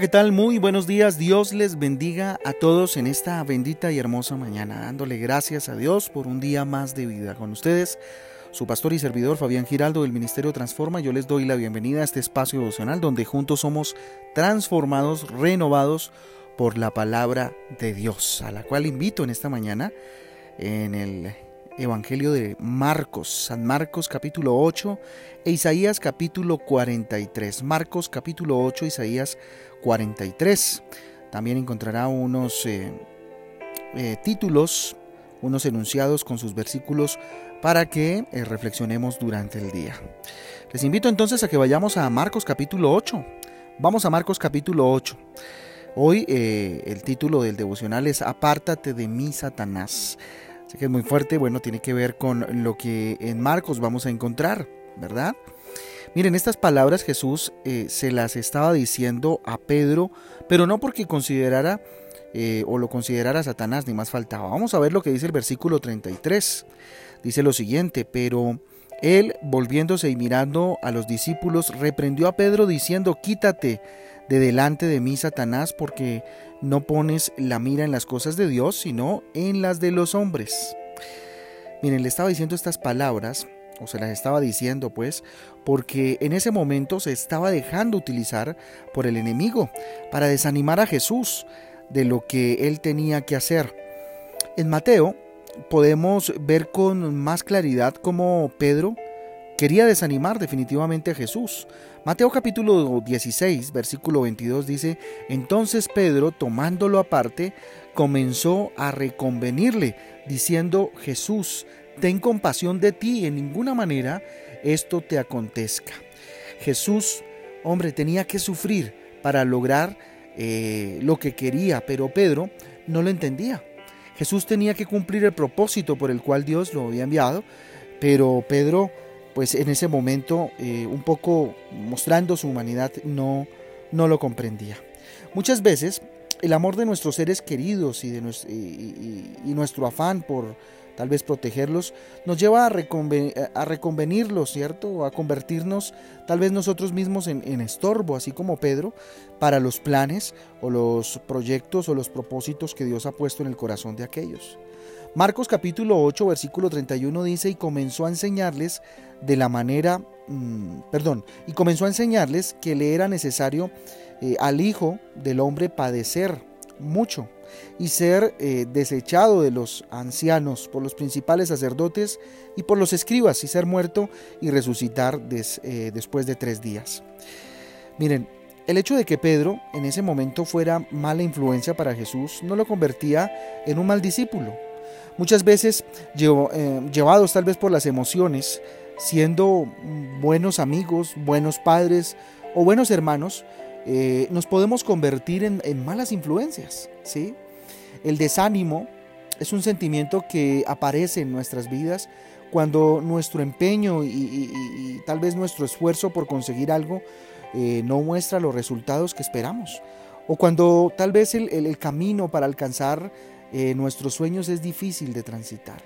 ¿qué tal? Muy buenos días. Dios les bendiga a todos en esta bendita y hermosa mañana, dándole gracias a Dios por un día más de vida. Con ustedes, su pastor y servidor Fabián Giraldo del Ministerio Transforma, yo les doy la bienvenida a este espacio devocional donde juntos somos transformados, renovados por la palabra de Dios, a la cual invito en esta mañana en el Evangelio de Marcos, San Marcos capítulo 8 e Isaías capítulo 43. Marcos capítulo 8, Isaías 43. También encontrará unos eh, eh, títulos, unos enunciados con sus versículos para que eh, reflexionemos durante el día. Les invito entonces a que vayamos a Marcos capítulo 8. Vamos a Marcos capítulo 8. Hoy el título del devocional es Apártate de mí, Satanás. Sé que es muy fuerte, bueno, tiene que ver con lo que en Marcos vamos a encontrar, ¿verdad? Miren, estas palabras Jesús eh, se las estaba diciendo a Pedro, pero no porque considerara eh, o lo considerara Satanás, ni más faltaba. Vamos a ver lo que dice el versículo 33. Dice lo siguiente, pero él, volviéndose y mirando a los discípulos, reprendió a Pedro diciendo, quítate de delante de mí, Satanás, porque no pones la mira en las cosas de Dios, sino en las de los hombres. Miren, le estaba diciendo estas palabras, o se las estaba diciendo pues, porque en ese momento se estaba dejando utilizar por el enemigo para desanimar a Jesús de lo que él tenía que hacer. En Mateo podemos ver con más claridad cómo Pedro quería desanimar definitivamente a Jesús. Mateo capítulo 16, versículo 22 dice, entonces Pedro, tomándolo aparte, comenzó a reconvenirle, diciendo, Jesús, ten compasión de ti, en ninguna manera esto te acontezca. Jesús, hombre, tenía que sufrir para lograr eh, lo que quería, pero Pedro no lo entendía. Jesús tenía que cumplir el propósito por el cual Dios lo había enviado, pero Pedro pues en ese momento, eh, un poco mostrando su humanidad, no, no lo comprendía. Muchas veces el amor de nuestros seres queridos y, de nuestro afán por tal vez protegerlos nos lleva a, a, reconvenirlos, ¿cierto? A convertirnos tal vez nosotros mismos en, en estorbo, así como Pedro, para los planes o los proyectos o los propósitos que Dios ha puesto en el corazón de aquellos. Marcos capítulo 8, versículo 31 dice, y comenzó a enseñarles de la manera, mm, perdón, y comenzó a enseñarles que le era necesario eh, al Hijo del Hombre padecer mucho y ser eh, desechado de los ancianos por los principales sacerdotes y por los escribas y ser muerto y resucitar eh, después de tres días. Miren, el hecho de que Pedro en ese momento fuera mala influencia para Jesús no lo convertía en un mal discípulo. Muchas veces, eh, llevados tal vez por las emociones, siendo buenos amigos, buenos padres o buenos hermanos, eh, nos podemos convertir en, malas influencias. ¿sí? El desánimo es un sentimiento que aparece en nuestras vidas cuando nuestro empeño y, tal vez nuestro esfuerzo por conseguir algo eh, no muestra los resultados que esperamos. O cuando tal vez el camino para alcanzar eh, nuestros sueños es difícil de transitar.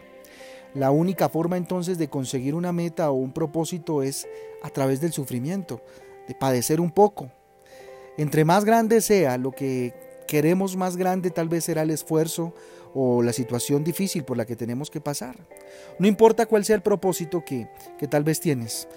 La única forma entonces de conseguir una meta o un propósito es a través del sufrimiento, de padecer un poco. Entre más grande sea lo que queremos más grande tal vez será el esfuerzo o la situación difícil por la que tenemos que pasar. No importa cuál sea el propósito que, que tal vez tienes,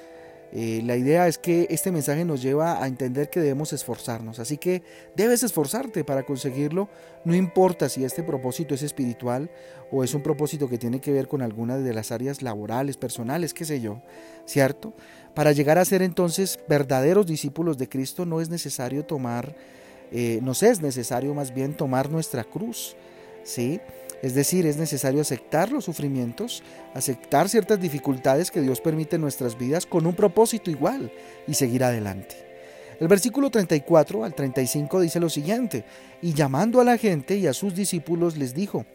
eh, la idea es que este mensaje nos lleva a entender que debemos esforzarnos, así que debes esforzarte para conseguirlo, no importa si este propósito es espiritual o es un propósito que tiene que ver con alguna de las áreas laborales, personales, qué sé yo, ¿cierto? Para llegar a ser entonces verdaderos discípulos de Cristo no es necesario tomar, eh, nos es necesario más bien tomar nuestra cruz, ¿sí? Es decir, es necesario aceptar los sufrimientos, aceptar ciertas dificultades que Dios permite en nuestras vidas con un propósito igual y seguir adelante. El versículo 34 al 35 dice lo siguiente, y llamando a la gente y a sus discípulos les dijo,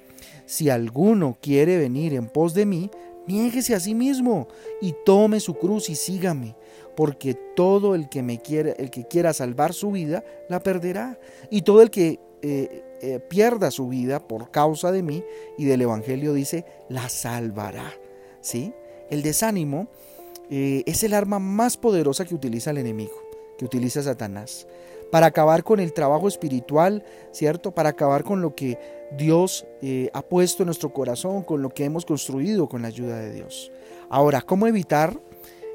si alguno quiere venir en pos de mí, niéguese a sí mismo y tome su cruz y sígame, porque todo el que me quiera, el que quiera salvar su vida, la perderá, y todo el que eh, eh, pierda su vida por causa de mí y del Evangelio dice, la salvará. ¿Sí? El desánimo eh, es el arma más poderosa que utiliza el enemigo. que utiliza Satanás. Para acabar con el trabajo espiritual, ¿cierto? Para acabar con lo que Dios ha puesto en nuestro corazón, con lo que hemos construido con la ayuda de Dios. Ahora, ¿cómo evitar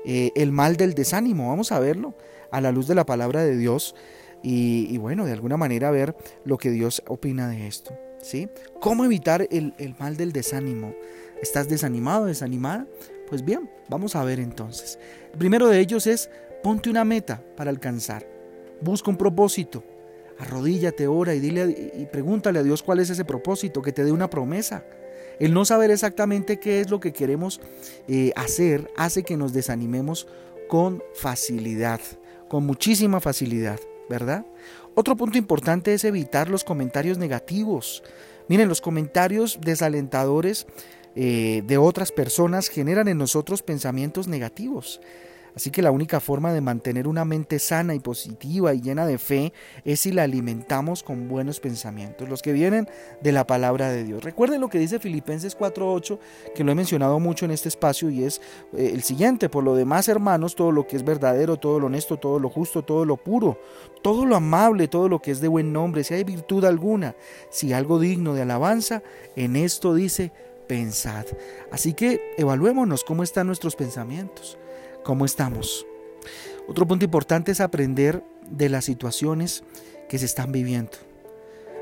el mal del desánimo? Vamos a verlo a la luz de la palabra de Dios y, bueno, de alguna manera ver lo que Dios opina de esto. ¿sí? ¿Cómo evitar el, el mal del desánimo? ¿Estás desanimado, desanimada? Pues bien, vamos a ver entonces. El primero de ellos es ponte una meta para alcanzar. Busca un propósito. Arrodíllate, ora y dile y pregúntale a Dios cuál es ese propósito, que te dé una promesa. El no saber exactamente qué es lo que queremos eh, hacer hace que nos desanimemos con facilidad, con muchísima facilidad. ¿Verdad? Otro punto importante es evitar los comentarios negativos. Miren, los comentarios desalentadores eh, de otras personas generan en nosotros pensamientos negativos. Así que la única forma de mantener una mente sana y positiva y llena de fe es si la alimentamos con buenos pensamientos, los que vienen de la palabra de Dios. Recuerden lo que dice Filipenses 4.8, que lo he mencionado mucho en este espacio y es eh, el siguiente, por lo demás hermanos, todo lo que es verdadero, todo lo honesto, todo lo justo, todo lo puro, todo lo amable, todo lo que es de buen nombre, si hay virtud alguna, si algo digno de alabanza, en esto dice, pensad. Así que evaluémonos cómo están nuestros pensamientos cómo estamos. Otro punto importante es aprender de las situaciones que se están viviendo.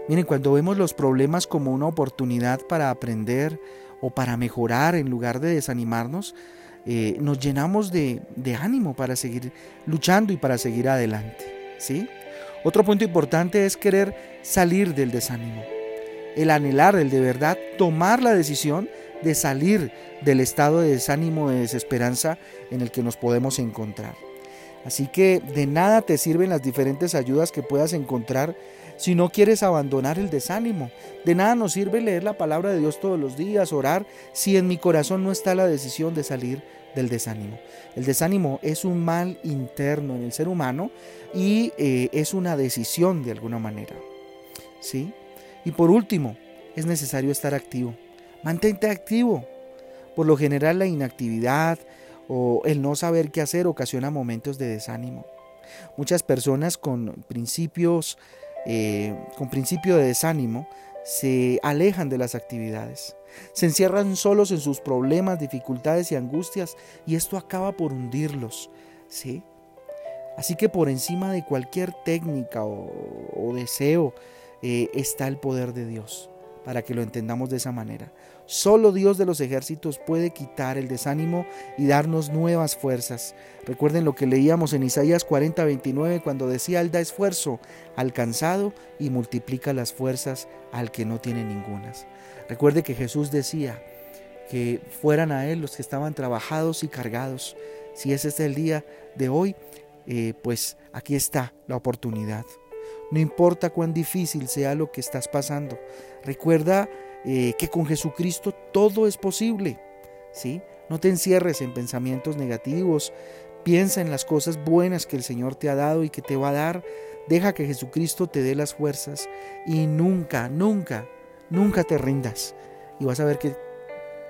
Miren, cuando vemos los problemas como una oportunidad para aprender o para mejorar en lugar de desanimarnos, eh, nos llenamos de, de, ánimo para seguir luchando y para seguir adelante. ¿sí? Otro punto importante es querer salir del desánimo. El anhelar, el de verdad, tomar la decisión de salir del estado de desánimo, de desesperanza en el que nos podemos encontrar. Así que de nada te sirven las diferentes ayudas que puedas encontrar si no quieres abandonar el desánimo. De nada nos sirve leer la palabra de Dios todos los días, orar, si en mi corazón no está la decisión de salir del desánimo. El desánimo es un mal interno en el ser humano y eh, es una decisión de alguna manera. ¿Sí? Y por último, es necesario estar activo. Mantente activo. Por lo general la inactividad o el no saber qué hacer ocasiona momentos de desánimo. Muchas personas con principios, eh, con principio de desánimo, se alejan de las actividades. Se encierran solos en sus problemas, dificultades y angustias y esto acaba por hundirlos. ¿sí? Así que por encima de cualquier técnica o, deseo eh, está el poder de Dios para que lo entendamos de esa manera. Solo Dios de los ejércitos puede quitar el desánimo y darnos nuevas fuerzas. Recuerden lo que leíamos en Isaías 40, 29 cuando decía, Él da esfuerzo al cansado y multiplica las fuerzas al que no tiene ningunas. Recuerde que Jesús decía que fueran a Él los que estaban trabajados y cargados. Si ese es el día de hoy, eh, pues aquí está la oportunidad. No importa cuán difícil sea lo que estás pasando. Recuerda eh, que con Jesucristo todo es posible. ¿sí? No te encierres en pensamientos negativos. Piensa en las cosas buenas que el Señor te ha dado y que te va a dar. Deja que Jesucristo te dé las fuerzas y nunca, nunca, nunca te rindas. Y vas a ver que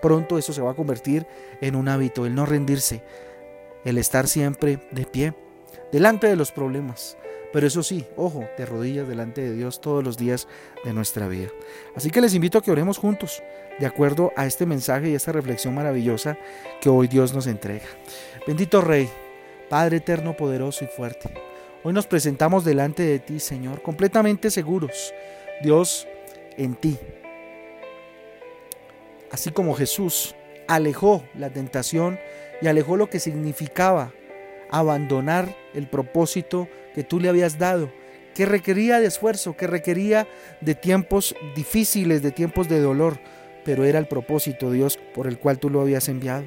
pronto eso se va a convertir en un hábito, el no rendirse, el estar siempre de pie, delante de los problemas, pero eso sí, ojo, de rodillas delante de Dios todos los días de nuestra vida. Así que les invito a que oremos juntos, de acuerdo a este mensaje y esta reflexión maravillosa que hoy Dios nos entrega. Bendito Rey, Padre eterno, poderoso y fuerte. Hoy nos presentamos delante de ti, Señor, completamente seguros, Dios, en ti. Así como Jesús alejó la tentación y alejó lo que significaba abandonar el propósito que tú le habías dado, que requería de esfuerzo, que requería de tiempos difíciles, de tiempos de dolor, pero era el propósito, Dios, por el cual tú lo habías enviado.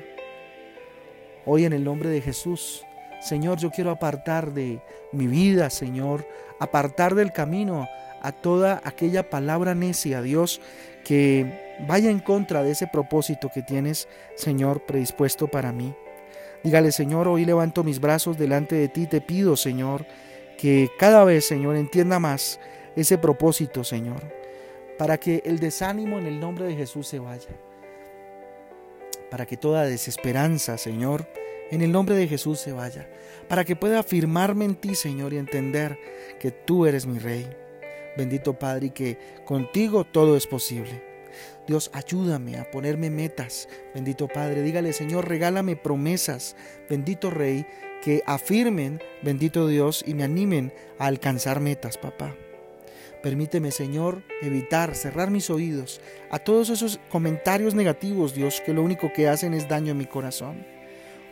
Hoy en el nombre de Jesús, Señor, yo quiero apartar de mi vida, Señor, apartar del camino a toda aquella palabra necia, Dios, que vaya en contra de ese propósito que tienes, Señor, predispuesto para mí. Dígale, Señor, hoy levanto mis brazos delante de ti, te pido, Señor, que cada vez, Señor, entienda más ese propósito, Señor, para que el desánimo en el nombre de Jesús se vaya, para que toda desesperanza, Señor, en el nombre de Jesús se vaya, para que pueda afirmarme en ti, Señor, y entender que tú eres mi Rey. Bendito Padre, y que contigo todo es posible. Dios, ayúdame a ponerme metas. Bendito Padre, dígale, Señor, regálame promesas. Bendito Rey, que afirmen, bendito Dios, y me animen a alcanzar metas, papá. Permíteme, Señor, evitar, cerrar mis oídos a todos esos comentarios negativos, Dios, que lo único que hacen es daño a mi corazón.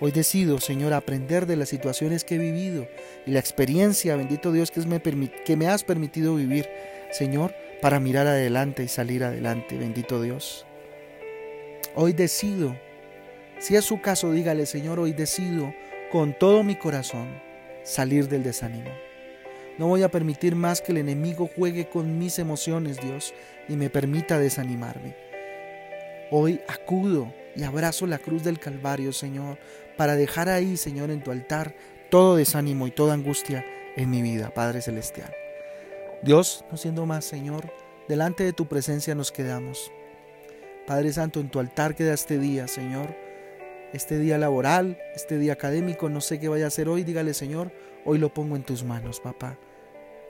Hoy decido, Señor, aprender de las situaciones que he vivido y la experiencia, bendito Dios, que me, que me has permitido vivir, Señor, para mirar adelante y salir adelante, bendito Dios. Hoy decido, si es su caso, dígale, Señor, hoy decido con todo mi corazón salir del desánimo. No voy a permitir más que el enemigo juegue con mis emociones, Dios, y me permita desanimarme. Hoy acudo y abrazo la cruz del Calvario, Señor, para dejar ahí, Señor, en tu altar todo desánimo y toda angustia en mi vida, Padre Celestial. Dios, no siendo más, Señor, delante de tu presencia nos quedamos. Padre Santo, en tu altar queda este día, Señor, este día laboral, este día académico, no sé qué vaya a hacer hoy, dígale, Señor, hoy lo pongo en tus manos, papá,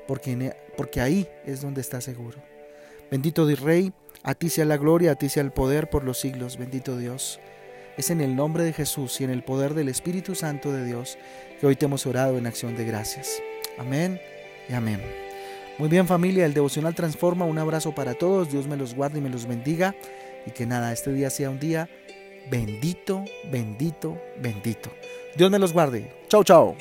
porque, e, porque ahí es donde está seguro. Bendito Dios Rey, a ti sea la gloria, a ti sea el poder por los siglos, bendito Dios. Es en el nombre de Jesús y en el poder del Espíritu Santo de Dios que hoy te hemos orado en acción de gracias. Amén y amén. Muy bien familia, el devocional transforma. Un abrazo para todos. Dios me los guarde y me los bendiga. Y que nada, este día sea un día bendito, bendito, bendito. Dios me los guarde. Chao, chao.